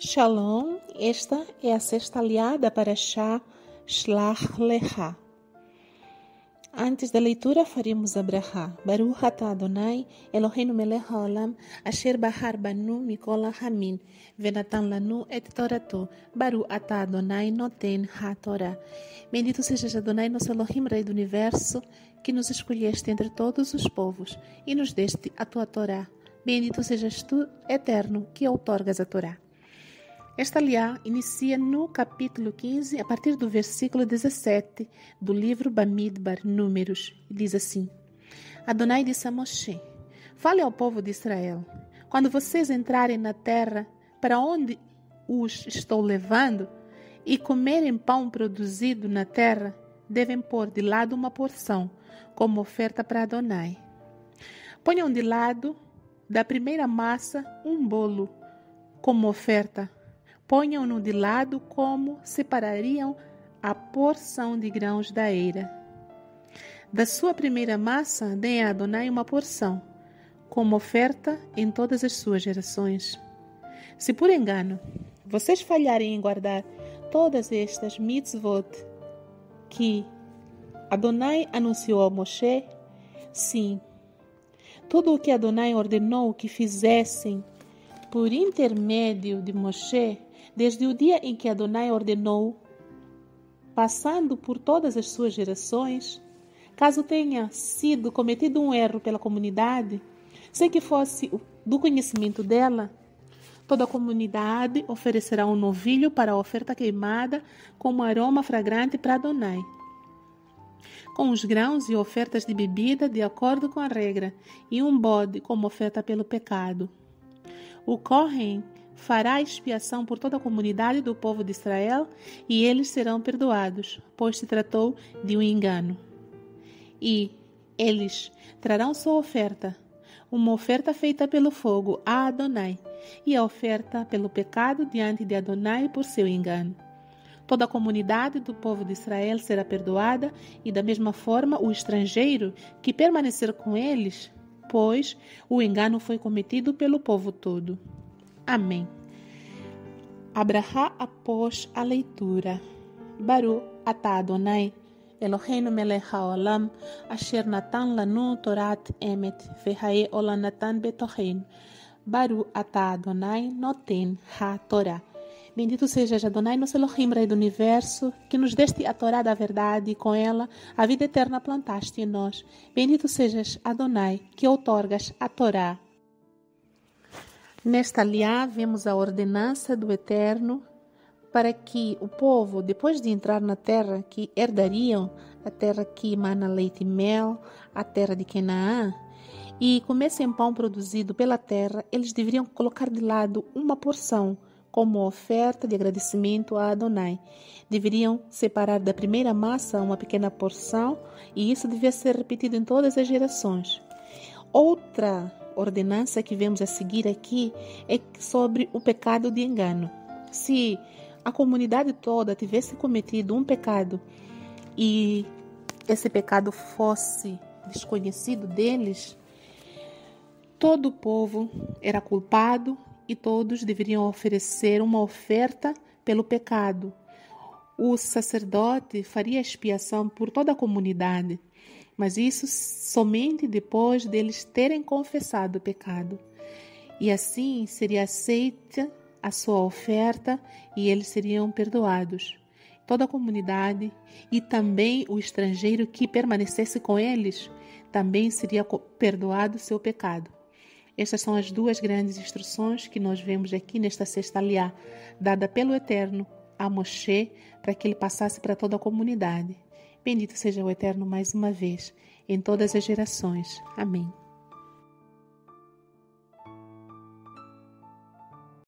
Shalom, esta é a sexta aliada para Shah Shlach Lecha. Antes da leitura faremos a Braha. Baruch atah Adonai, Eloheinu melech haolam, asher bahar banu mikol hamin, venatan lanu et torato. Baruch atah Adonai noten ha-torah. Bendito sejas Adonai, nosso Elohim, Rei do Universo, que nos escolheste entre todos os povos e nos deste a tua Torá. Bendito sejas tu, Eterno, que outorgas a Torá. Esta liá inicia no capítulo 15, a partir do versículo 17 do livro Bamidbar, Números, e diz assim: Adonai disse a Moshe: Fale ao povo de Israel: Quando vocês entrarem na terra para onde os estou levando e comerem pão produzido na terra, devem pôr de lado uma porção como oferta para Adonai. Ponham de lado da primeira massa um bolo como oferta Ponham-no de lado como separariam a porção de grãos da eira. Da sua primeira massa, deem a Adonai uma porção, como oferta em todas as suas gerações. Se por engano vocês falharem em guardar todas estas mitzvot que Adonai anunciou a Moshe, sim, tudo o que Adonai ordenou que fizessem por intermédio de Moshe, desde o dia em que Adonai ordenou, passando por todas as suas gerações, caso tenha sido cometido um erro pela comunidade, sem que fosse do conhecimento dela, toda a comunidade oferecerá um novilho para a oferta queimada como aroma fragrante para Adonai. Com os grãos e ofertas de bebida de acordo com a regra, e um bode como oferta pelo pecado. O fará expiação por toda a comunidade do povo de Israel e eles serão perdoados, pois se tratou de um engano. E eles trarão sua oferta, uma oferta feita pelo fogo a Adonai, e a oferta pelo pecado diante de Adonai por seu engano. Toda a comunidade do povo de Israel será perdoada, e da mesma forma o estrangeiro que permanecer com eles, pois o engano foi cometido pelo povo todo. Amém. Abraha após a leitura. Baru atah Adonai, Eloheinu melech haolam, asher natan lanu torat emet, vehae olanatan betohen. Baru atah Adonai noten ha-torah. Bendito sejas Adonai, nosso Elohim, Rei do Universo, que nos deste a Torá da verdade e com ela a vida eterna plantaste em nós. Bendito sejas Adonai, que outorgas a Torá Nesta liá, vemos a ordenança do Eterno para que o povo, depois de entrar na terra que herdariam, a terra que emana leite e mel, a terra de Canaã, e comessem pão produzido pela terra, eles deveriam colocar de lado uma porção como oferta de agradecimento a Adonai. Deveriam separar da primeira massa uma pequena porção, e isso devia ser repetido em todas as gerações. Outra ordenança que vemos a seguir aqui é sobre o pecado de engano. Se a comunidade toda tivesse cometido um pecado e esse pecado fosse desconhecido deles, todo o povo era culpado e todos deveriam oferecer uma oferta pelo pecado. O sacerdote faria expiação por toda a comunidade mas isso somente depois deles terem confessado o pecado. E assim seria aceita a sua oferta e eles seriam perdoados. Toda a comunidade e também o estrangeiro que permanecesse com eles também seria perdoado seu pecado. Estas são as duas grandes instruções que nós vemos aqui nesta sexta aliá, dada pelo Eterno a Moshe para que ele passasse para toda a comunidade. Bendito seja o Eterno mais uma vez, em todas as gerações. Amém.